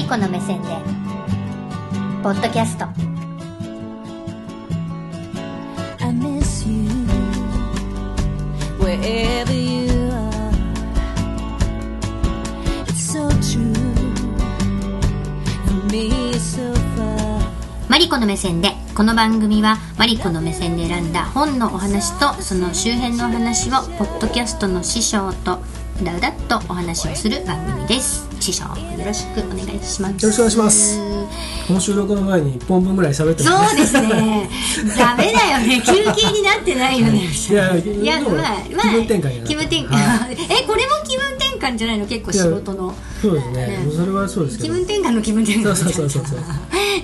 リコの目線で。ポッドキャスト.マリコの目線で。この番組はマリコの目線で選んだ本のお話とその周辺のお話をポッドキャストの師匠とうだうだっとお話をする番組です。師匠よろしくお願いします。よろしくお願いします。この収録の前に1本分ぐらい喋ってそうですね。ダメだよね。休憩になってないよね。いやいやまあまあ気分転換気分転換、は えこれも気分転換じゃないの？結構仕事の。そうですね。ねそれはそうですけど。気分転換の気分転換。そうそうそうそう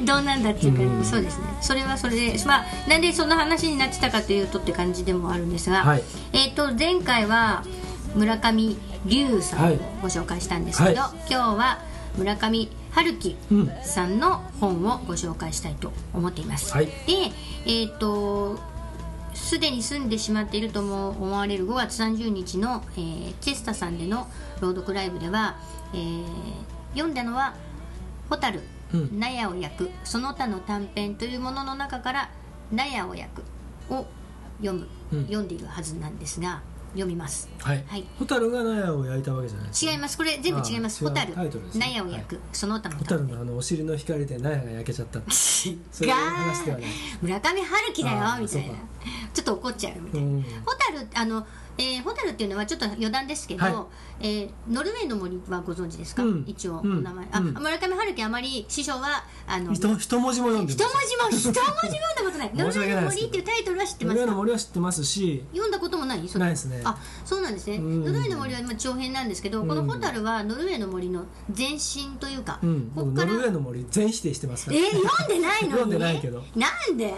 どうなんだっていうか、うん。そうですね。それはそれでまあなんでその話になってたかというとって感じでもあるんですが、はい。えっ、と前回は村上龍さんをご紹介したんですけど、は今日は村上春樹うん。さんの本をご紹介したいと思っています、はい。でえっ、とすでに住んでしまっているとも思われる5月30日の、えーチェスタさんでの朗読ライブでは、えー読んだのは「蛍うん。納屋を焼くその他の短編」というものの中から「納屋を焼く」を読む、うん。読んでいるはずなんですが読みます。はい。はい。蛍が納屋を焼いたわけじゃないです違います。これ全部違います「あー違う蛍。納屋を焼く、その他の。短蛍編のあのお尻の光で納屋が焼けちゃった。そう。いう違う話ではない村上春樹だよみたいな。ちょっと怒っちゃうみたいな。うん。ホタルあの、えー、ホタルっていうのはちょっと余談ですけど、はい。えーノルウェーの森はご存知ですか、うん。一応おうん。名前、あうん。村上春樹あまり師匠はあの一一文字も読んで一文字も一文字も読んだことない。ノルウェーの森っていうタイトルは知ってノルウェーの森は知ってますし。読んだこともないそれ。ないですね。あそうなんですね、うん。ノルウェーの森は今長編なんですけど、このうんホタルはノルウェーの森の前身というか、うん。ここから僕ノルウェーの森全否定してますから。えー、読んでないのに？読んでないけど。なんで？ん？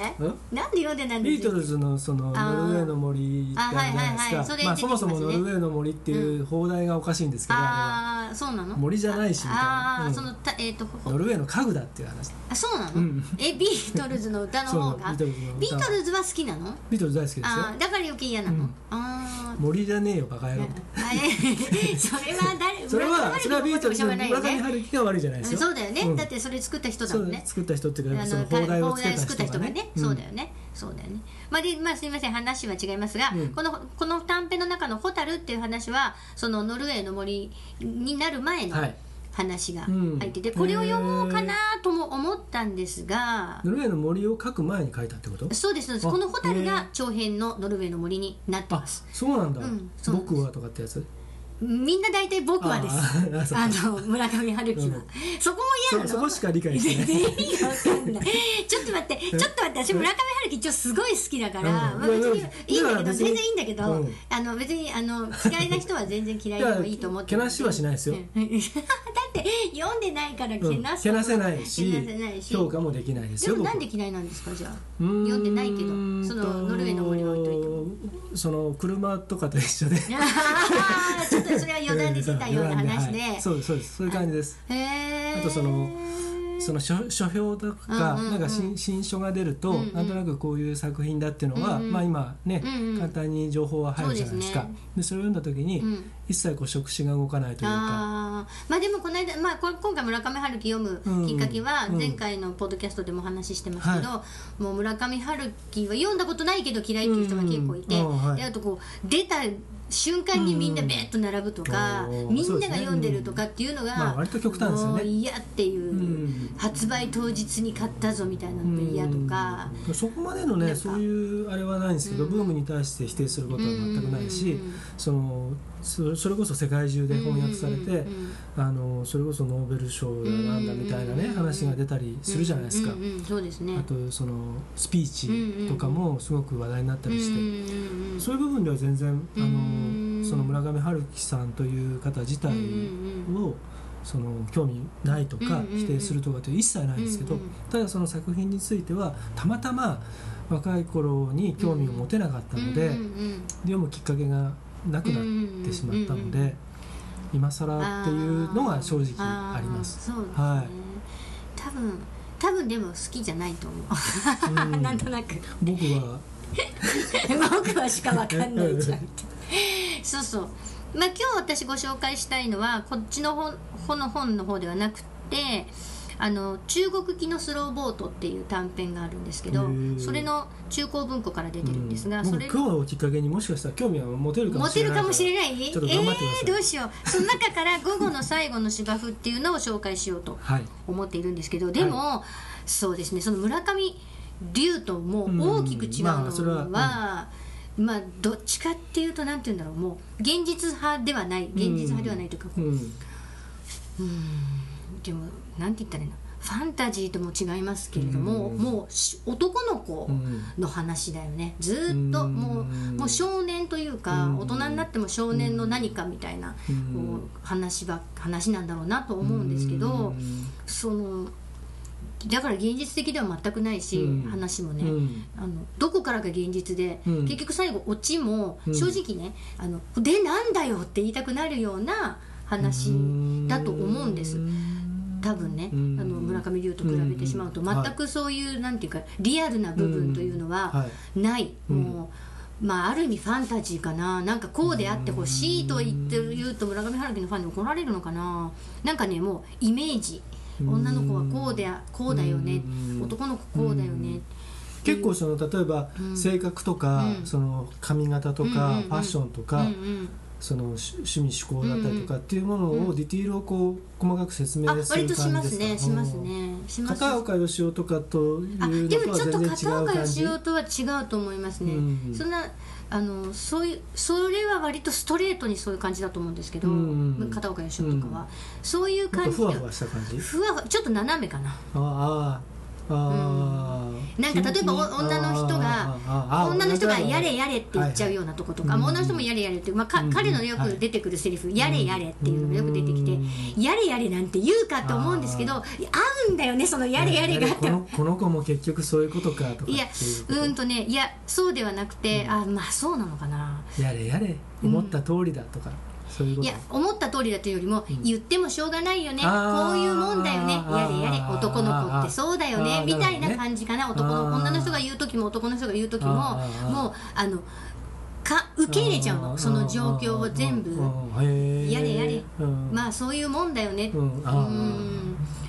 なんで読んでないんです？ビートルズのそのノルウェーの森ってあるじゃないですか。まあそますねそもそもノルウェーの森っていう放題がおかしいんですけどあああそうなの？森じゃないしみたいな。ああ、うん。そのたえっ、とノルウェーの家具だっていう話。あそうなの、うん。えビートルズの歌の方が？ビートルズの歌。ビートルズは好きなの？ビートルズ大好きですよ。あーだから余計嫌なの、うん。あ森じゃねえよバカ野郎。それは誰それはそれはビートルズの村上春春樹が悪いじゃないですよ。樹もしょうがないよね、うん。だってそれ作った人だもんね。作った人っていうかあその邦題を作った人がね。人がね、そうだよねそうだよね。まあでまあすみません。話は違いますが、うん。このこの短編の中の「ホタル」っていう話はそのノルウェーの森になる前のはい。話がうん。入ってて、これを読もうかなとも思ったんですが、ノルウェーの森を書く前に書いたってこと？そうですそうです。あこのホタルへがー。長編のノルウェーの森になってあます。そうなんだ。うん僕はとかってやつ？みんな大体僕はです。あの村上春樹は、うん。そこも嫌なの。そそこしか理解してない。全然意味わかんない。ちょっと待って。ちょっと待って。私村上春樹一応すごい好きだから、うん。まあ、別にいやいいんだけど全然いいんだけど、うん。あの別にあの嫌いな人は全然嫌いでもいいと思ってけな しはしないですよ。うん。だ って読んでないからうんけなせないしけなせないし。評価もできないですでよ僕もなんで嫌いなんですかじゃあ？読んでないけどそのノルウェーの森は置いといても。その車とかと一緒で。ちょっとそれは余談で出たような話で、はい。そうですそうです。そういう感じです。へえあとそのその書書評とか、なんか新新書が出ると、うなんとなくこういう作品だっていうのは、まあ今ね、簡単に情報は入るじゃないですか。でそれを読んだ時に、うん。一切こう触手が動かないというか。まあでもこの間、まあ、こ今回村上春樹読むきっかけはうん。前回のポッドキャストでもお話ししてますけど、もう村上春樹は読んだことないけど嫌いっていう人が結構いて、あとこう出た瞬間にみんなベッと並ぶとか、うんみんなが読んでるとかっていうのが、まあ割と極端ですよね。嫌っていう、うん発売当日に買ったぞみたいなのが嫌とか。うん。そこまでのねそういうあれはないんですけど、うん。ブームに対して否定することは全くないし、うん。そのそそれこそ世界中で翻訳されて、あのそれこそノーベル賞だなんだみたいなね、うん話が出たりするじゃないですか、そうですね。あとそのスピーチとかもすごく話題になったりして、そういう部分では全然あうんのその村上春樹さんという方自体を、その興味ないとか否定するとかって一切ないんですけど、ただその作品についてはたまたま若い頃に興味を持てなかったので、読むきっかけがなくなってしまったので、今更っていうのが正直あります。そうですね、はい。多分多分でも好きじゃないと思う、うん。なんとなく。僕は。僕はしかわかんないじゃんそうそう。まあ今日私ご紹介したいのはこっちの本本の本の方ではなくってあの中国機のスローボートっていう短編があるんですけどそれの中高文庫から出てるんですが、それ今日をきっかけにもしかしたら興味が持てるかもしれない。かもしれない？えー、どうしよう。その中から午後の最後の芝生っていうのを紹介しようとはい。思っているんですけどでも、そうですね。その村上龍ともう大きく違うのは、うん。まあまあどっちかっていうとなんて言うんだろう。もう現実派ではない。現実派ではないというか、こううん。でもなんて言ったらいいの？ファンタジーとも違いますけれども、うん。もうし男の子うん。の話だよね。ずーっとうん。もうもう少年というかうん。大人になっても少年の何かみたいなうん。こう話ば話なんだろうなと思うんですけどうん。そのだから現実的では全くないしうん。話もねうん。あのどこからが現実でうん。結局最後オチもうん。正直ねあのでなんだよって言いたくなるような話だと思うんです。多分ね、うん。あの村上龍と比べてしまうと、うん。全くそういう、なんていうかリアルな部分というのははない、うん。もう、まあ、ある意味ファンタジーかな。なんかこうであってほしいと言って言うと村上春樹のファンに怒られるのかな。なんかねもうイメージ。うん。女の子はこうであこうだよね。うん。男の子こうだよね。結構その例えばうん。性格とか、うん。その髪型とか、ファッションとか、その趣趣味嗜好だったりとかっていうものを、うんディティールをこう細かく説明あする割としま感じですかすね。します。ね。します。片岡義雄とかというでもちょっと片岡義雄とは違うと思いますね、うん。そんなあのそういうそれは割とストレートにそういう感じだと思うんですけど、うん片岡義雄とかは、そういう感じ。とふわふわした感じ？ふわふわちょっと斜めかな。ああああ、なんか例えばお女の人が女の人がやれやれって言っちゃうようなとことか、はいはい。まあ女の人もやれやれって、まあかうん。彼のよく出てくるセリフ、やれやれっていうのがよく出てきて、やれやれなんて言うかと思うんですけどあ合うんだよねそのやれやれがこのこの子も結局そういうことかとかいやうんとねいやそうではなくて、あまあそうなのかなやれやれ思った通りだとか、そういうこと。いや思った通りだというよりも、言ってもしょうがないよね。こういうもんだよね。やれやれ。男の子ってそうだよあねー。みたいな感じかな。男の女の人が言う時も男の人が言う時ももうあのか受け入れちゃうの。その状況を全部。ややれやれうんまあそういうもんだよねうん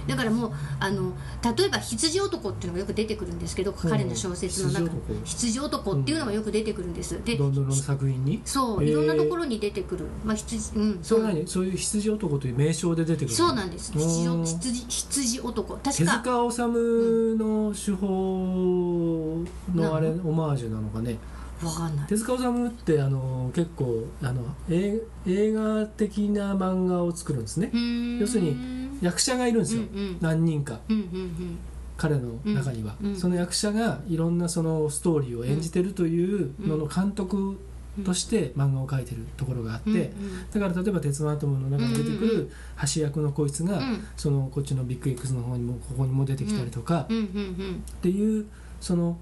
だからもうあの例えば羊男っていうのがよく出てくるんですけど彼の小説の中に羊男。っていうのがよく出てくるんです。でどんどんの作品に？そういろんなところに出てくる。まあ羊うんそれは何？そういう羊男という名称で出てくるの？そうなんです。羊羊羊男。確手か塚治虫の手法のあれ、オマージュなのかね？わかんない。手塚治虫ってあの結構あの映映画的な漫画を作るんですね。要要するに役者がいるんですよ、うんうん。何人か。うんうん彼の中には、うん。うんその役者がいろんなそのストーリーを演じてるというのの監督として漫画を描いてるところがあって、うんうんだから例えば「鉄腕アトム」の中に出てくうんうん。る橋役のこいつが、うん。そのこっちのビッグ X の方にもここにも出てきたりとか、うん。うんうんっていうその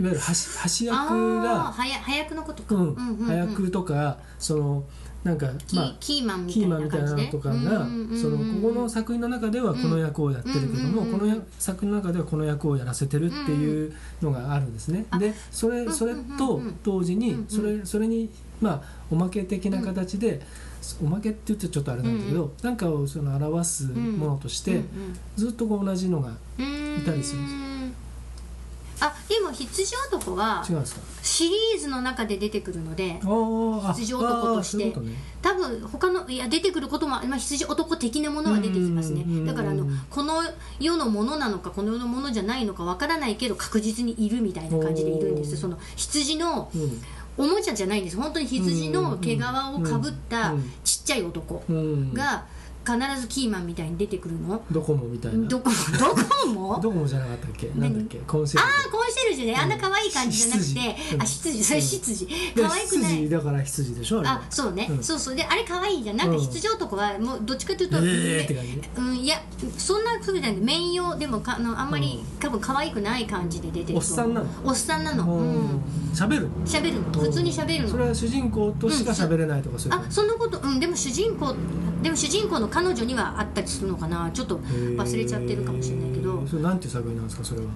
いわゆる橋橋役が、はや早くのことか。うん。うんうんうん。早くとかそのなんかキまあキーマンみたいなのとかが、そのここの作品の中ではこの役をやってるけども、このや作品の中ではこの役をやらせてるっていうのがあるんですね。あでそれそれとうん同時にそれそれにまあおまけ的な形で、おまけって言ってちょっとあれなんだけど、なんかをその表すものとして、うんずっとこう同じのがうんいたりするんであでも羊男は違うんですか？シリーズの中で出てくるので羊男として。多分他のいや出てくることも、まあ、羊男的なものは出てきますね。だからあのこの世のものなのかこの世のものじゃないのかわからないけど確実にいるみたいな感じでいるんです。その羊のうん。おもちゃじゃないんです。本当に羊の毛皮をかぶったうんちっちゃい男うん、が必ずキーマンみたいに出てくるの？ドコモみたいな。どこどこも？ドコモじゃなかったっけ？なんだっけ？コンセあプあコンシェルジュね。あんな可愛い感じじゃなくて、羊うんあ羊それ羊、ト可愛くない。羊だから羊でしょああそうね、うん。そうそう。であれ可愛いじゃん。なんかうん。羊男はもうどっちかというと、えーって感じ。うん、いやそんなふうじゃない。面用でもかあのあんまり、多分可愛くない感じで出てるおっさんなの？おっさんなの。うん。喋る喋るの。普通に喋るの。それは主人公としか喋れないとかそういうあそんなこと？うん。でも主人公でも主人公の彼女にはあったりするのかな。ちょっと忘れちゃってるかもしれないけど。それなんていう作品なんですかそれは？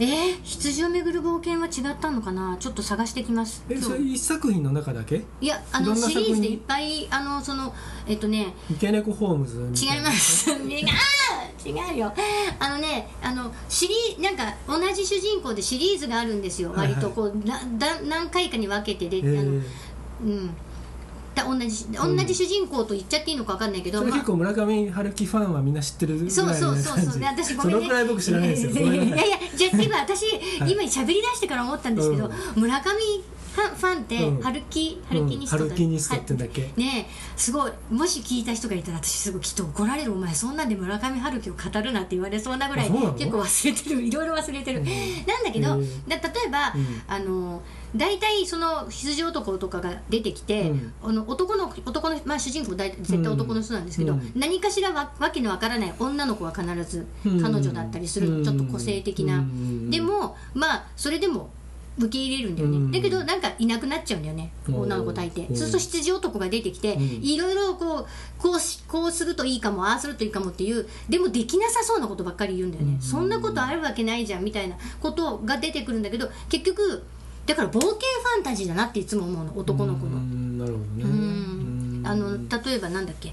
えー、羊をめぐる冒険は違ったのかな。ちょっと探してきます。えそれ一作品の中だけ？いやあのシリーズでいっぱいあのそのえっとね。池猫ホームズ違います。ね あ違うよ。あのねあのシリなんか同じ主人公でシリーズがあるんですよ。はいはい。割とこう、なだ何回かに分けてで、えーあのうん。だ同じ同じ主人公と言っちゃっていいのか分かんないけど、まあ。それ結構村上春樹ファンはみんな知ってるぐらいのそう感じ。そうそうそうで私ごめんね。そのくらい僕知らないですよい いやいやじゃあ今私、はい今喋り出してから思ったんですけど、村上ファンってうん。春樹、春樹ニストだうん。春樹ニストってんだっけ？ねえ。すごいもし聞いた人がいたら私すごいきっと怒られるお前そんなんで村上春樹を語るなって言われそうなぐらい結構忘れてる。いろいろ忘れてる、うん。なんだけど、へえだ例えば、うん。あの大体その羊男とかが出てきて、うん。あの男の男の、まあ、主人公大体絶対男の人なんですけど、うん。何かしらわわけのわからない女の子は必ずうん。彼女だったりする、うん。ちょっと個性的な、うん。でもまあそれでも受け入れるんだよね、うん。だけどなんかいなくなっちゃうんだよね、うん。女の子大抵、うん。そうすると羊男が出てきて、うん。いろいろこうこうしこうするといいかもああするといいかもっていうでもできなさそうなことばっかり言うんだよね、うん。そんなことあるわけないじゃんみたいなことが出てくるんだけど結局だから冒険ファンタジーだなっていつも思うの男の子の。うんなるほどね。うん。あのうん。例えばなんだっけ、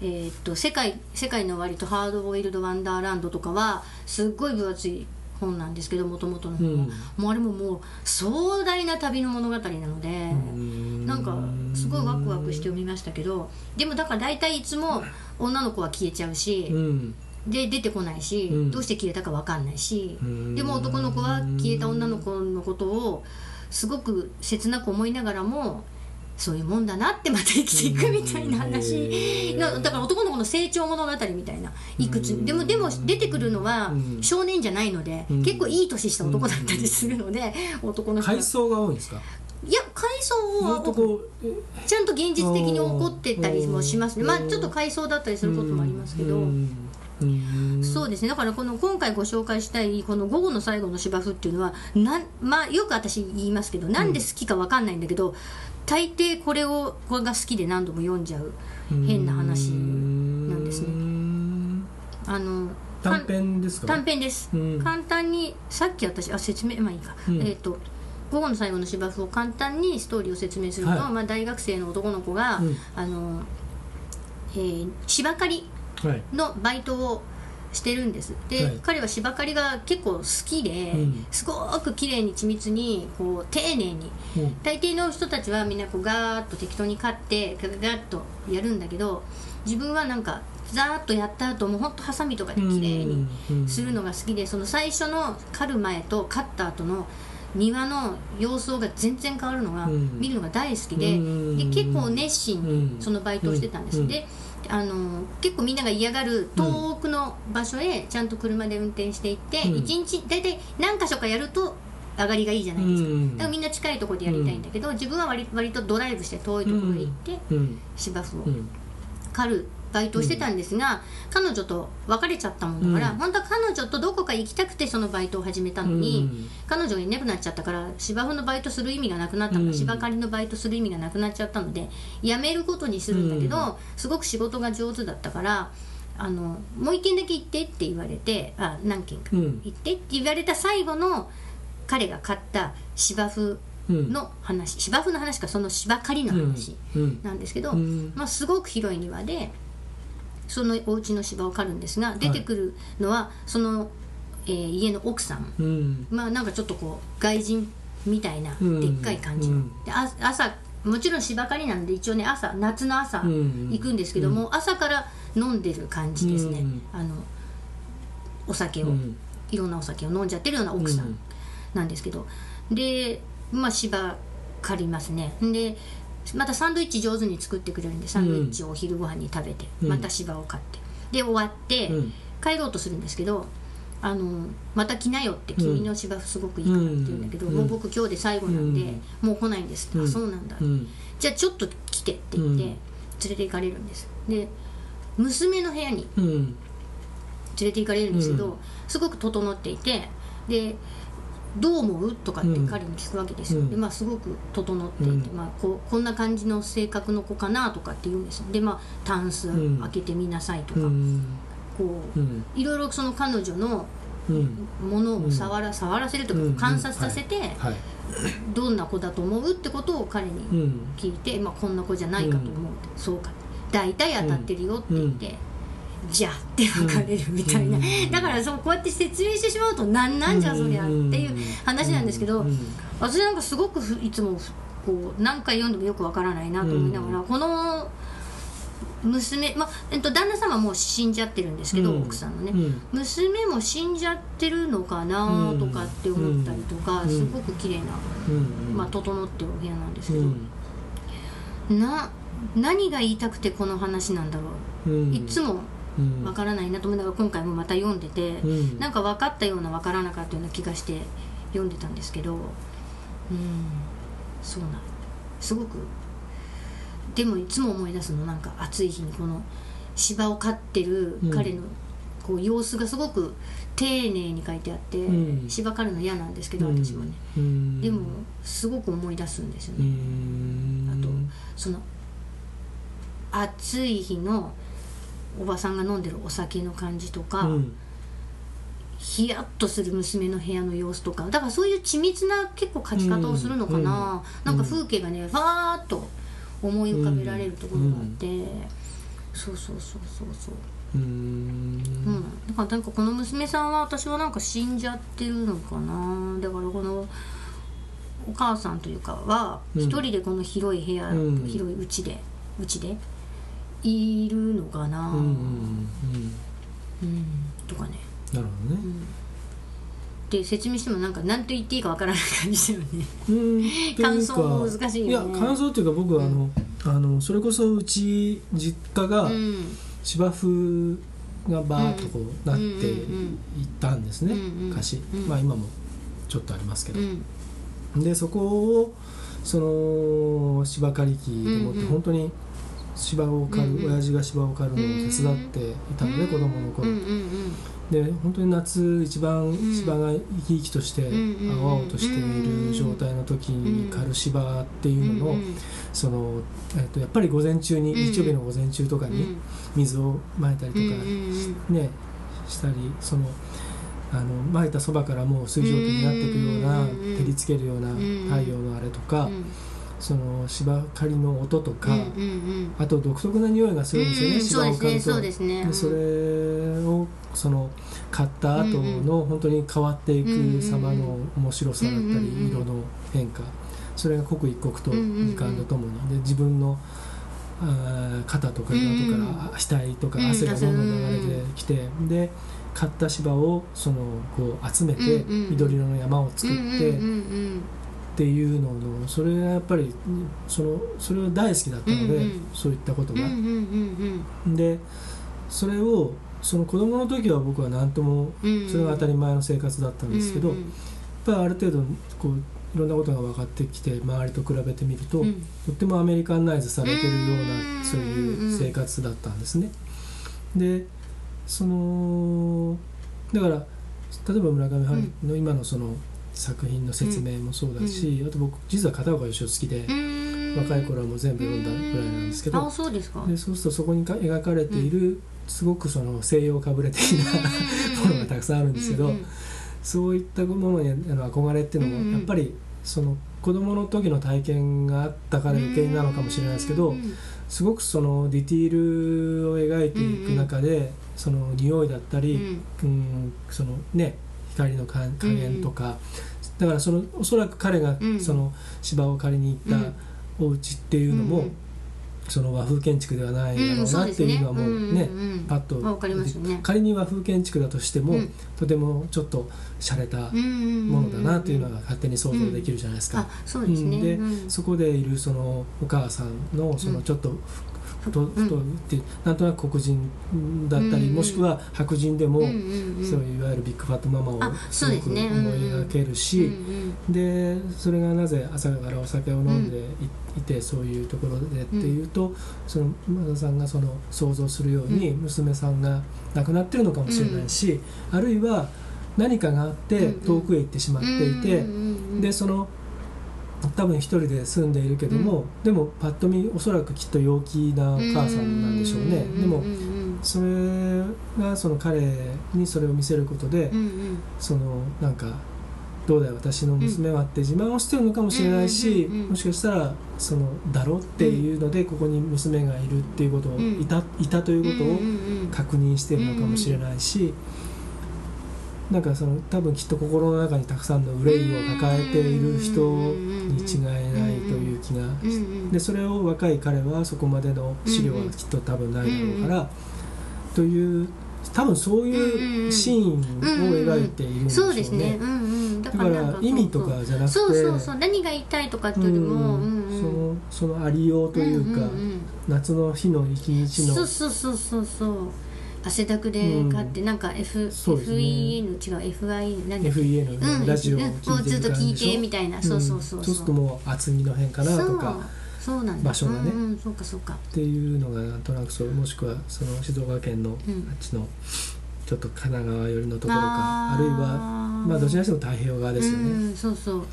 えーっと世界「世界の終わり」と「ハードボイルド・ワンダーランド」とかはすっごい分厚い本なんですけどもともとの本は、うん。もうあれももう壮大な旅の物語なので、ん。なんかすごいワクワクして読みましたけどでもだから大体いつも女の子は消えちゃうし、うん。で出てこないし、うん。どうして消えたか分かんないし、うん。でも男の子は消えた女の子のことをすごく切なく思いながらもそういうもんだなってまた生きていくみたいな話のだから男の子の成長物語みたいないくつでもでも出てくるのはうん。少年じゃないのでうん。結構いい年した男だったりするので男の人は。階層が多いんですか？いや階層はずっとこうえちゃんと現実的に起こってたりもしますね。うん。まあちょっと階層だったりすることもありますけど。うん。うんそうですね。だからこの今回ご紹介したいこの「午後の最後の芝生」っていうのはなん、まあ、よく私言いますけどなんで好きか分かんないんだけど、大抵これをこれが好きで何度も読んじゃう変な話なんですね。ねあの短編ですか？短編です、うん。簡単にさっき私あ説明まあいいか、うん。えっ、と午後の最後の芝生を簡単にストーリーを説明すると、はい。まあ、大学生の男の子が、うん。あのえー芝刈りはいのバイトをしてるんです。で、はい。彼は芝刈りが結構好きで、うん。すごく綺麗に緻密にこう丁寧に。うん。大抵の人たちはみんなこうガーッと適当に刈ってガガガッとやるんだけど自分はなんかザーッとやった後もうほんとハサミとかで綺麗にするのが好きでその最初の刈る前と刈った後の庭の様相が全然変わるのが、うん。見るのが大好きで,、うん。で結構熱心うん。にそのバイトをしてたんです、うん。であの結構みんなが嫌がる遠くの場所へちゃんと車で運転していって、うん。一日大体何箇所かやると上がりがいいじゃないですか、うん。だからみんな近いところでやりたいんだけど、自分は割割とドライブして遠いところへ行って、うん。芝生をうん刈るバイトをしてたんですが、彼女と別れちゃったもんだから、うん。本当は彼女とどこか行きたくてそのバイトを始めたのに、うん。彼女がいなくなっちゃったから芝生のバイトする意味がなくなったの、うん。芝刈りのバイトする意味がなくなっちゃったので辞めることにするんだけど、うん。すごく仕事が上手だったからあのもう一軒だけ行ってって言われてあ何軒かうん。行ってって言われた最後の彼が買った芝生うん。の話、芝生の話かその芝刈りの話うん。なんですけど、うん。まあ、すごく広い庭でそのお家の芝を刈るんですが出てくるのはその、えー家の奥さん。うん。まあなんかちょっとこう外人みたいなうん。でっかい感じの、うん。であ朝もちろん芝刈りなんで一応ね朝夏の朝うん。行くんですけども、朝から飲んでる感じですね、うん。あのお酒を、うん。いろんなお酒を飲んじゃってるような奥さん。なんですけど、でまあ芝刈りますね。でまたサンドイッチ上手に作ってくれるんでサンドイッチをお昼ご飯に食べて、うん。また芝を刈って。で終わって、うん。帰ろうとするんですけどあのまた来なよって君の芝生すごくいいからって言うんだけど、うん。もう僕今日で最後なんで、うん。もう来ないんです。って、うん。あそうなんだ、うん。じゃあちょっと来てって言って、うん。連れて行かれるんです。で娘の部屋にうん。連れて行かれるんですけど、うん。すごく整っていてでどう思う？とかってうん。彼に聞くわけですよ、うん。でまあ、すごく整っていて、うん。まあ、こうこんな感じの性格の子かなとかって言うんですよ。でまあタンスうん。開けてみなさいとか、うん。こううん。いろいろその彼女のうん。ものを触ら,、触らせるとか観察させて、はい。どんな子だと思う？ってことを彼にうん。聞いて、まあ、こんな子じゃないかと思う、そうか。大体当たってるよって言って、じゃって分かれるみたいな、うん。だからそうこうやって説明してしまうとなんなんじゃそりゃっていう話なんですけど、うん私なんかすごくふいつもふこう何回読んでもよくわからないなと思いながら、この娘、まえっと、旦那様はもう死んじゃってるんですけど、うん。奥さんのね、うん。娘も死んじゃってるのかなとかって思ったりとか、うんすごく綺麗な、うんまあ、整ってるお部屋なんですけど、うん。な何が言いたくてこの話なんだろう、うん。いつもうんわからないなと思いながら今回もまた読んでて、うん。なんか分かったような分からなかったような気がして読んでたんですけどうん。そうなん。すごく。でもいつも思い出すのなんか暑い日にこの芝を飼ってる彼のこう様子がすごく丁寧に書いてあって、うん。芝刈るの嫌なんですけど私もね、うん。でもすごく思い出すんですようね、ん。あとその暑い日のおばさんが飲んでるお酒の感じとか、うん。ヒヤッとする娘の部屋の様子とかだからそういう緻密な結構描き方をするのかな、なんか風景がねファーッと思い浮かべられるところがあって、そうそうそうそうそう。うん。うん、だからなんかこの娘さんは私はなんか死んじゃってるのかな。だからこのお母さんというかはうん。一人でこの広い部屋、うん。広い家で家でいるのかな、うんうんうんうん。とかね。なるほどね。で説明してもなんか何と言っていいかわからない感じだよね。うん。感想も難しいよね。いや感想っていうか僕はあの、あのそれこそうち実家がうん。芝生がバーッとこうなっていったんですね、うんうん昔、うん。まあ今もちょっとありますけど、うん。でそこをその芝刈り機でもってうんうん。本当に芝を刈る、うんうん。親父が芝を刈るのを手伝っていたので、子供の頃、うんうんで本当に夏一番ん。芝が生き生きとしてうんうん青々としている状態の時に刈る芝っていうのの、うんうんその、えっとやっぱり午前中に、うん。日曜日の午前中とかに水をまいたりとか、うんうんねしたりそのあのまいたそばからもう水蒸気になっていくような、うん照りつけるような太陽のあれとか、うんその芝刈りの音とか、あと独特な匂いがするんですよね、うん芝を刈ると。そうでそれをその買った後の本当に変わっていく様の面白さだったり色の変化それが刻一刻と時間とともにで自分のあー肩とかうん裏とか額とかうん汗がどんどん流れてきてで買った芝をそのこう集めて緑色の山を作ってっていうののそれがやっぱりそのそれは大好きだったのでうんうん。そういったことが。うんうんうんうんでそれをその子供の時は僕は何ともうんそれが当たり前の生活だったんですけど、うんやっぱりある程度こういろんなことが分かってきて周りと比べてみると、うん。とってもアメリカンナイズされてるよううんなそういう生活だったんですね。でそのだから例えば村上春樹の今のその作品の説明もそうだし、あと僕実は片岡義雄好きで、うん。若い頃はもう全部読んだぐらいなんですけどあそうですか。でそうするとそこにか描かれている、すごくその西洋かぶれ的なものがたくさんあるんですけど、そういったものへの憧れっていうのもやっぱりその子供の時の体験があったから余計なのかもしれないですけどうんすごくそのディティールを描いていく中でその匂いだったり、うん、そのね光の加加減とか、だからそのおそらく彼がうん。その芝を借りに行ったお家っていうのも、うん。その和風建築ではないだろうなっていうのはもうね、パッと仮に和風建築だとしても、うん。とてもちょっと洒落たもものだなというのが勝手に想像できるじゃないですか。あそうでそこでいるそのお母さんのそのちょっとふとうん太いってなんとなく黒人だったり、もしくは白人でも、そういわゆるビッグファットママをすごく思い描けるし、でそれがなぜ朝からお酒を飲んでい,、てそういうところでっていうと、その馬田さんがその想像するように娘さんが亡くなってるのかもしれないし、あるいは何かがあって遠くへ行ってしまっていて、でその多分一人で住んでいるけども、でもパッと見おそらくきっと陽気なお母さんなんでしょうね。でもうんうんそれがその彼にそれを見せることで、うんうん。そのなんかどうだよ私の娘はって自慢をしてるのかもしれないし、うんうんうんうんもしかしたらそのだろっていうのでここに娘がいるっていうことを、うん。いたいたということをうんうんうん。確認してるのかもしれないし、なんかその多分きっと心の中にたくさんの憂いを抱えている人に違いないという気がでそれを若い彼はそこまでの資料はきっと多分ないだろうから、という多分そういうシーンを描いているんでしょうね。だだから意味とかじゃなくてそう。そうそう。何が言いたいとかっていうよりも、うんうん。そのそのありようというか、夏の日の一日のそうそうそうそうそう汗だくで買って、なんか F、ね。FEN 違う FI 何 FEN うんのラジオをずっと聞いてみたいな、そうそうそうそう。するともう厚みの辺かなとかそう。そうなんだ。場所がね。うんうん、そうかそうか。っていうのがなんとなくそうもしくはその静岡県のあっうんちのちょっと神奈川寄りのところかあるいはまあどちらにしても太平洋側ですよね。うん、そうそう。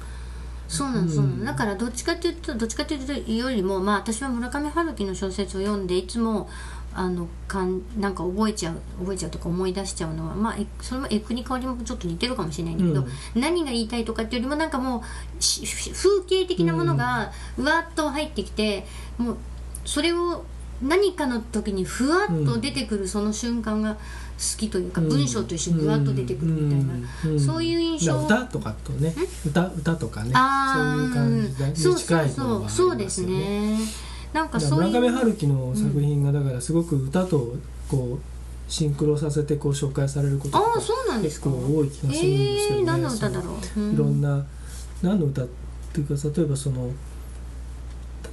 そうなのそうなの、うんだからどっちかっていうとどっちかっていうよりもまあ私は村上春樹の小説を読んでいつもあのかんなんか覚えちゃう覚えちゃうとか思い出しちゃうのはまあえそれもエクに香りもちょっと似てるかもしれないんだけど、何が言いたいとかっていうよりもなんかもうし風景的なものがうわっと入ってきて、もうそれを何かの時にふわっと出てくるその瞬間が好きというか、うん。文章と一緒にふわっと出てくるみたいな、うん。うん。そういう印象。歌とかとね歌歌とかねあそういう感じにそう近いそう。ものはありそうそうでますすよね。ねなんかそういう村上春樹の作品がだからすごく歌とこうシンクロさせてこう紹介されることああとかそうなんです結か構多い気がするんですけどね。えー、何の歌だろう、ういろんな何の歌っていうか例えばその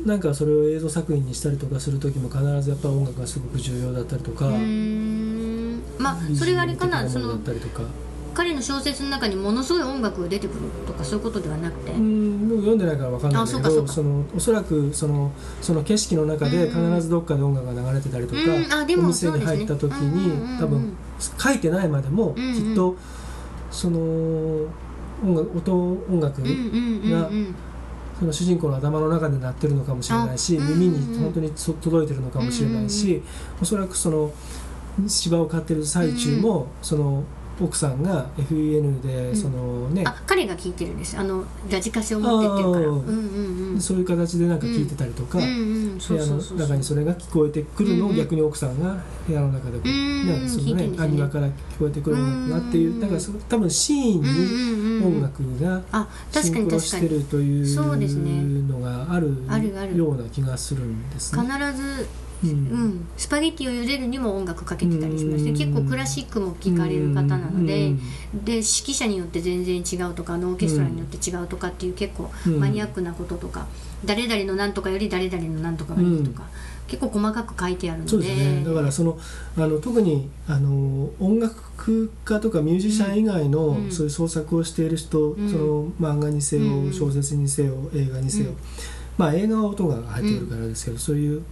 なんかそれを映像作品にしたりとかする時も必ずやっぱ音楽がすごく重要だったりとか、まあそれがあれかなその彼の小説の中にものすごい音楽が出てくるとかそういうことではなくて、うん僕読んでないから分かんないけあそうかそのおそらくそのその景色の中で必ずどっかで音楽が流れてたりとか、うんあでもお店に入った時そうですね。うんうんうんうん。に多分書いてないまでもうんうん。きっとその音楽音音楽うんうんうんがうん。その主人公の頭の中で鳴ってるのかもしれないしうんうんに本当にそ届いてるのかもしれないしおそらくその芝を飼ってる最中もその奥さんが FEN でそのね。あ彼が聞いてるんですあのラジカセを持ってってるから。うんうんうん。そういう形でなんか聞いてたりとか。部屋の中にそれが聞こえてくるのうんうん。を逆に奥さんが部屋の中でこううんねそのねね。アニマから聞こえてくる音楽がっていう。うんだからそ多分シーンにうんうんうん音楽がシンクロしてるといそうのがあるような気がするんです必ね。ずううん。ん、スパゲッティを茹でるにも音楽かけてたりしましてうん。結構クラシックも聴かれる方なのでうん。で指揮者によって全然違うとかあのオーケストラによって違うとかっていう結構うんマニアックなこととか誰々のなんとかより誰々のなんとかがいいとか結構細かく書いてあるので。すね。だからそのあの特にあの音楽家とかミュージシャン以外の、うん。そういう創作をしている人、うん。その漫画にせよ、うん。小説にせよ映画にせよ、うんまあ映画は音が入ってくるからですけど、そういう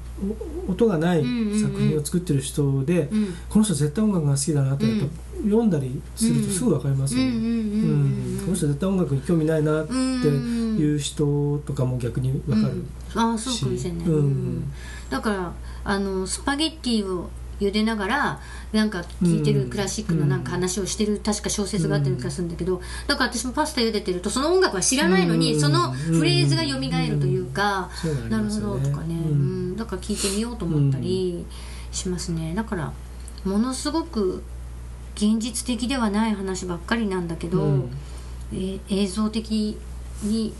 お音がない作品を作ってる人で、うんこの人絶対音楽が好きだなってやっぱ読んだりするとすぐ分かりますよね。この人絶対音楽に興味ないなっていう人とかも逆に分かるうん。ああそうかもしれない、だからあのスパゲッティを茹でながらなんか聴いてるクラシックのなんか話をしてる確か小説があったような気がするんだけどだから私もパスタ茹でてるとその音楽は知らないのにうん。そのフレーズが蘇るというかそういうのありなるほどとかね、ううんん、だから聞いてみようと思ったりしますね。だからものすごく現実的ではない話ばっかりなんだけど、うん。えー映像的に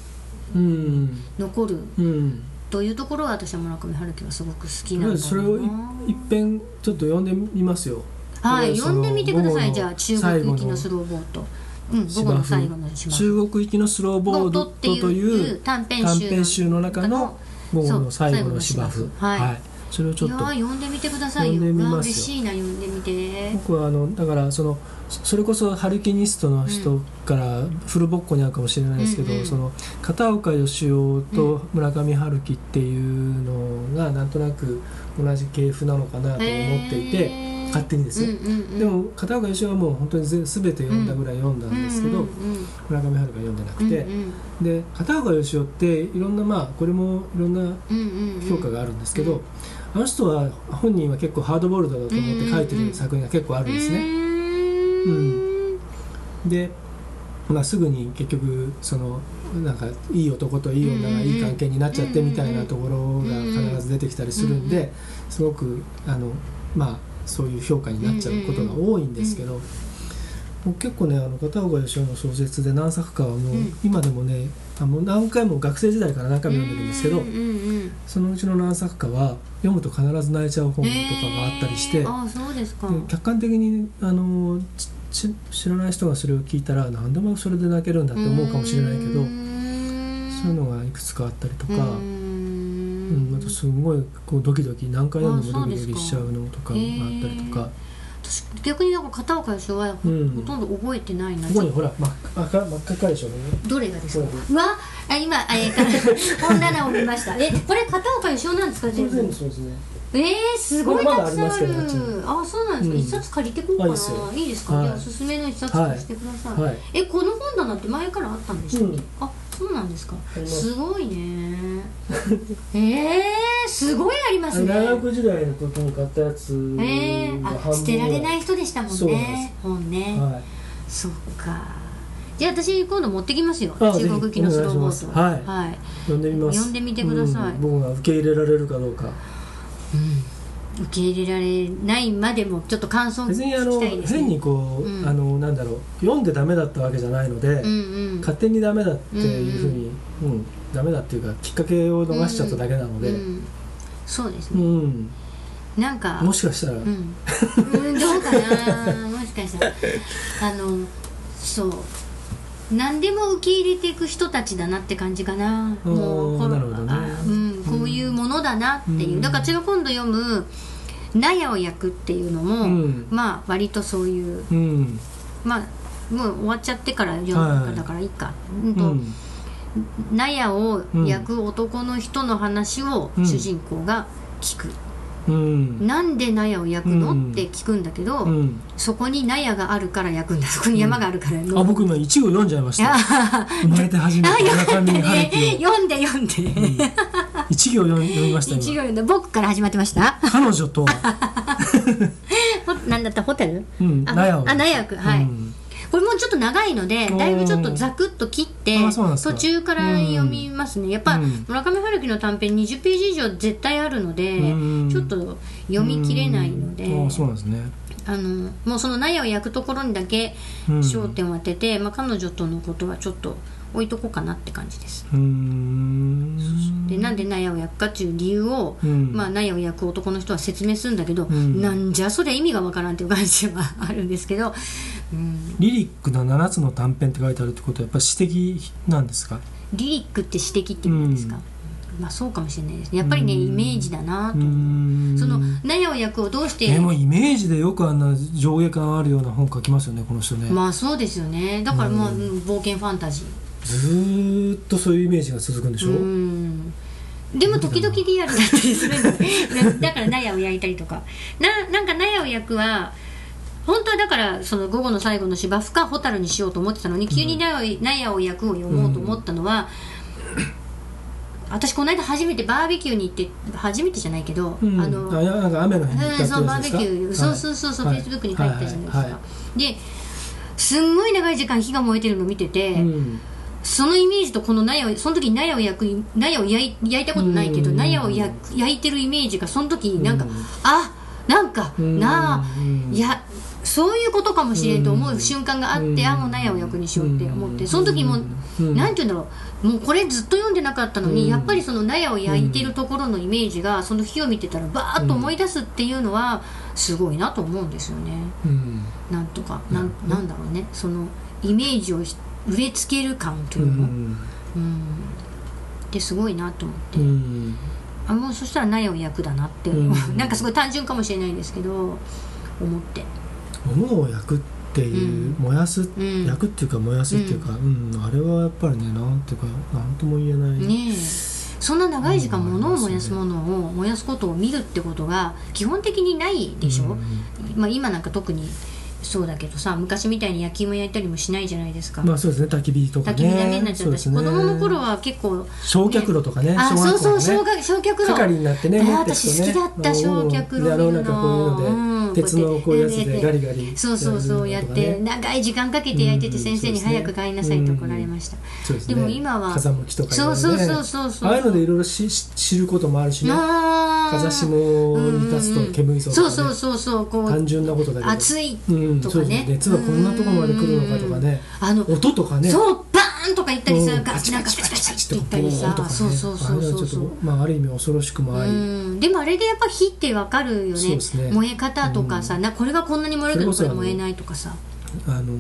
うん。残るうんというところは私は村上春樹はすごく好きなんだそれをい一遍ちょっと読んでみますよ。はい読んでみてください。じゃあ中国行きのスローボート。うん午後の最後の島中国行きのスローボードという短編集の中の午後の最後の芝生。そう最後の芝生。はいそれをちょっと読んでみてくださいよ。嬉しいな読んでみて。僕はあのだからそのそれこそハルキニストの人からフルボッコにあるかもしれないですけど、うんうん。その片岡義雄と村上春樹っていうのがなんとなく同じ系譜なのかなと思っていて、勝手にですよ、うんうんうん。でも片岡義雄はもう本当に全全て読んだぐらい読んだんですけど、うんうん村上春樹は読んでなくて、うんうん。で片岡義雄っていろんなまあこれもいろんなうんうんうん。評価があるんですけど、あの人は本人は結構ハードボールドだと思って書いてる作品が結構あるんですね。うーんでまあ、すぐに結局そのなんかいい男といい女がいい関係になっちゃってみたいなところが必ず出てきたりするんですごくあの、まあ、そういう評価になっちゃうことが多いんですけど。結構ねあの片岡義雄の小説で何作かはもう、うん。今でもねあもう何回も学生時代から何回も読んでるんですけど、うんうんうんそのうちの何作かは読むと必ず泣いちゃう本とかがあったりして、へーあそうですか。で客観的にあの知らない人がそれを聞いたら何でもそれで泣けるんだって思うかもしれないけどうそういうのがいくつかあったりとか、うん。んあとすごいこうドキドキ何回読んでもドキドキしちゃうのとかがあったりとか、私逆になんか片岡義雄はほ,、うん。とんど覚えてないな。ここにほら真っ赤真っ赤でしょうねどれがですか？わあ今えー、本棚を見ました。えこれ片岡義雄なんですか全部？そうですね。えー、すごいたくさんあありますけどああそうなんですか、うん。一冊借りてこうかな。あいいですか、はい。じゃあおすすめの一冊としてください、はい。えこの本棚って前からあったんでしたっけ、うん。あそうなんですか？すすごいね。えー、すごいありますね。大学時代の時に買ったやつえー、あ捨てられない人でしたもんね本ね、はい。そっか。じゃあ私今度持ってききますよ。あ中国行きのスローボートぜひお願いはい。読んでみます。読んでみてください。うん。僕が受け入れられるかどうか受け入れられないまでもちょっと感想別にあの聞きたいですね。変にこう、うん。あのなんだろう読んでダメだったわけじゃないので、うんうん。勝手にダメだっていうふうに、うんダメだっていうかきっかけを逃しちゃっただけなので、ううん。んそうですうん。ね、なんかもしかしたら、うん、うん、どうかなもしかしたら。あのそう。何でも受け入れていく人たちだなって感じかな。うんもうこなるほどねあういうものだなっていう、うん。だから私が今度読む「納屋を焼く」っていうのも、うん。まあ割とそういううん。まあもう終わっちゃってから読むはいだからいいか、うん。とうん納屋を焼く男の人の話をうん。主人公が聞く、うん。なんで納屋を焼くの、うん。って聞くんだけど、うん。そこに納屋があるから焼くんだ。そこに山があるから、もうあ僕今一語読んじゃいました。生まれて初めて読んで 読んで、を一行読みました今。一行読んで僕から始まってました？彼女と。なんだった？ホテル？うん、あ納はい。うん。これもちょっと長いのでだいぶちょっとザクッと切って途中から読みますね。やっぱ、うん。村上春樹の短編20ページ以上絶対あるので、うんちょっと読み切れないので、うんあそうなんですね、あのもうその納屋を焼くところにだけうん、焦点を当てて、まあ、彼女とのことはちょっと置いとこうかなって感じです。でなんで納屋を焼くかっていう理由を、うん。まあ、納屋を焼く男の人は説明するんだけど、ん。なんじゃそりゃ意味がわからんっていう感じはあるんですけど、うん、リリックの7つの短編って書いてあるってことはやっぱり詩的なんですか？リリックって詩的って意味ですか、まあそうかもしれないです。ねやっぱりねうん。イメージだなとその納屋を焼くをどうしてでもイメージでよくあんな上下感あるような本書きますよねこの人ね、まあそうですよね。だからもう、うんうん。冒険ファンタジーずーっとそういうイメージが続くんでしょ、うん。でも時々リアルだったりするだから納屋を焼いたりとか。ななんか納屋を焼くは本当はだからその午後の最後の芝生か蛍にしようと思ってたのに急に納屋を焼くを読もうと思ったのは、私この間初めてバーベキューに行って初めてじゃないけど、うん。あのなんか雨の日に行ったそうバーベキュー、そうそうそうそう、はい。フェイスブックに書いたじゃないですか、はい。はい。はですんごい長い時間火が燃えてるのを見てて、うんそのイメージとこの納屋をその時に納屋を焼く納屋を焼いたことないけどうん。納屋を焼いてるイメージがその時になんか、うん。あなんか、うん。なあ、うん。いやそういうことかもしれんと思う瞬間があって、うん。あもう納屋を焼くにしようって思って、うん。その時も、うん。なんて言うんだろうもうこれずっと読んでなかったのに、うん。やっぱりその納屋を焼いてるところのイメージがその火を見てたらバーッと思い出すっていうのはすごいなと思うんですよね。うん。なんとかなんなんだろうね。そのイメージを植え付ける感とういうの、ん。うん、ですごいなと思って、うん。あもうそしたら苗を焼くだなって、うん。なんかすごい単純かもしれないんですけど思って。物を焼くっていう、うん。燃やす、ん。焼くっていうか燃やすっていうか、うん。あれはやっぱりねなんていうかなんとも言えない、ねえ。そんな長い時間うん物を燃やすものを燃やすことを見るってことが基本的にないでしょ、うん。まあ、今なんか特にそうだけどさ昔みたいに焼き芋焼いたりもしないじゃないですか、まあそうですね焚き火とかね。焚き火ダメになっちゃったし、ね。子供の頃は結構焼却炉とかねあそうそう焼却焼却炉係になってね私好きだった焼却炉であのなんかこうので、うん鉄のこうやつでガリガリそうそうそうやって長い時間かけて焼いててうん先生に早く帰りなさいと怒られました、そうですね。でも今は風向きとかいろそいうそうそうそうそう。ああいうのでいろいろ知ることもあるしね。風下に立つと煙そうとか、ね。そうそうそうそう。こ単う純なことだけど。暑いうん、とかそうですね。熱はこんなところまで来るのかとかね。あの音とかね。そう。バーンとか言ったりさうん。ガチなんかパチパチパチって言ったりさね。そうそうそうあれはちょっそうそうとまあある意味恐ろしくもあり、うん。でもあれでやっぱ火ってわかるよね。ね。燃え方とかさ、なこれがこんなに燃えるけど燃えないとかさ、あの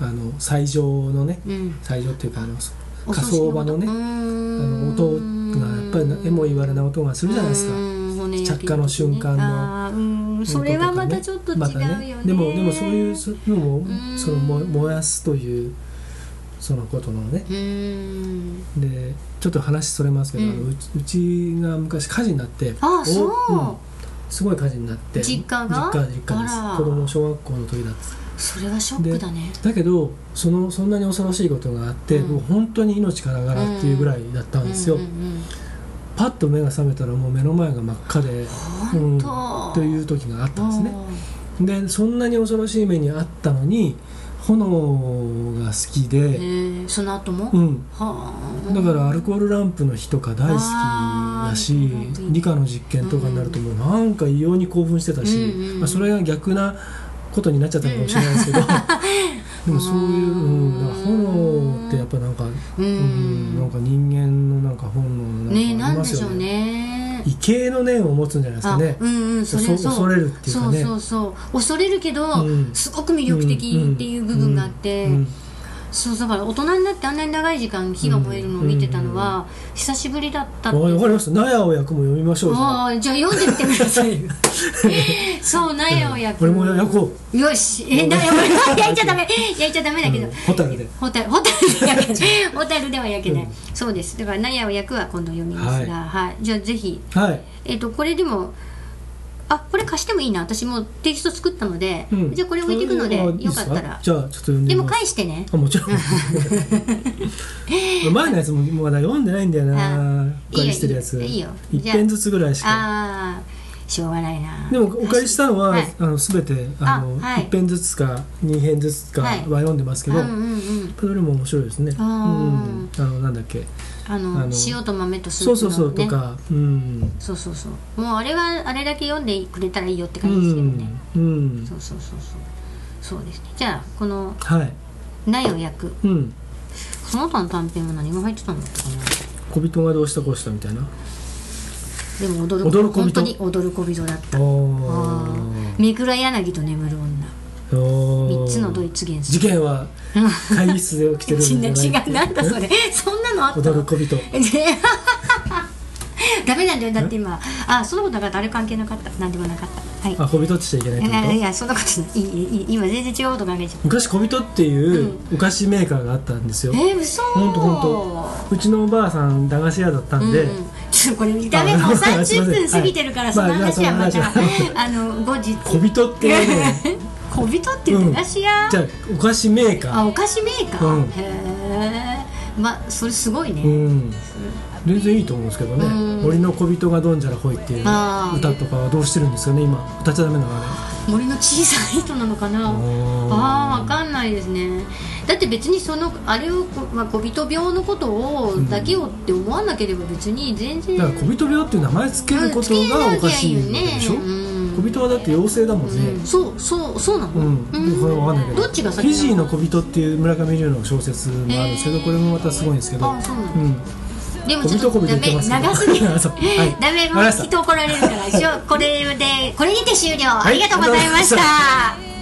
あの最上のねうん、最上っていうかあのお火葬場のねあん。の音がやっぱりなえも言われない音がするじゃないですか。着火の瞬間の。あーうん。それはまたちょっと違うよね,、またでもでもそういうのもん。その燃燃やすというそのことのね。うん。でちょっと話それますけど、うん。うちが昔火事になってあそうおんすごい火事になって実家が？実家実家です。子供小学校の時だった。それはショックだね。だけどそのそんなに恐ろしいことがあって、うん。もう本当に命からがらっていうぐらいだったんですよ、うんうんうんパッと目が覚めたらもう目の前が真っ赤で、本当、という時があったんですね。でそんなに恐ろしい目にあったのに炎が好きえで、ー。その後も、うん、はあ。だからアルコールランプの火とか大好きだし理科の実験とかになるともうなんか異様に興奮してたし、まあ、それが逆なことになっちゃったのかもしれないですけど、でもそういう、うん、炎ってやっぱなんか、ううんんなんか人間のなんか本能ねなんかありますよね。ね畏敬の念を持つんじゃないですかね。あうんうんそれそそう。恐れるっていうかね。そうそうそう。恐れるけど、うん。すごく魅力的っていう部分があって、うんそうだから大人になってあんなに長い時間火が燃えるのを見てたのは久しぶりだったってわわかりました。納屋を焼くも読みましょうじゃあ。ああじゃあ読んでみてください。よそう 納屋を焼くこれも焼こう。よし。え納屋を焼いちゃダメ。焼いちゃダメだけど、うんホタルで。ホタルホタルで焼けない。ホタルでは焼けない、そうです。だから納屋を焼くは今度読みますが、はい。じゃあぜひ。はい。えっ、とこれでもあこれ貸してもいいな。私もうテキスト作ったので、うん。じゃあこれ置いていくのでよかったら。じゃあちょっと読んででも返してね。あもちろん。前のやつもまだ読んでないんだよな。あお借りしてるやつ。いいよ一編ずつぐらいしか。ああしょうがないな。でもお借りしたのは、はい。あの全てあのあはい。一編ずつか二編ずつかははい読んでますけど、うんうんうん。それも面白いですね。うん、あのなんだっけ、あの塩と豆とスープの、ね、そうそうそうとか、うん、そうそうそう。もうあれはあれだけ読んでくれたらいいよってう感じですけどね、ん、うん、そうそうそうそう。そうですね。じゃあこのはい、苗を焼く。うん、その他の短編は何が入ってたんだったかな。小人がどうしたこうしたみたいな。でも踊る踊本当に踊る小人だった。三倉柳と眠る女。おー。三つのドイツ元素事件は会議室で起きてるんじゃない 違うなんだそれ。そ んなのあったの？踊る小人。ね ダメなんだよだって今。あそんなことなかったあれ関係なかった？なんでもなかった。はい。あ、小人っちゃいけないってこいやいと。やそんなことない。いいいい今全然違うこと考えちゃっ昔小人っていうお菓子メーカーがあったんですよ。た。えー、嘘ほんとほんと。うちのおばあさん駄菓子屋だったんで、うん。うんちょっとこれ見た目もうあすいません30分過ぎてるから、はい。その話はまた、まあの後日。小人 っていうね小人っていう駄菓子屋、じゃあお菓子メーカー。あお菓子メーカー、うん。へえまあそれすごいね、うん。全然いいと思うんですけどね。うん「森の小人がどんじゃらほい」っていう歌とかはどうしてるんですかね今。歌っちゃダメなのあ森の小さい人なのかな。れああわかんないですね。だって別にそのあれを、まあ、小人病のことをだけをって思わなければ別に全然。だから小人病っていう名前つけることがおかしいわけでしょ？うん小人はだって妖精だもんね。うん。そうそうそうなの、うん、うん。これわかんないけど。どっちが先フィジーの小人っていう村上龍の小説もあるんですけど、へー。これもまたすごいんですけど。あそうなのうん。でもちょっとダメ長すぎ はい。ダメもう人怒られるからしょこれでこれにて終了、い。ありがとうございました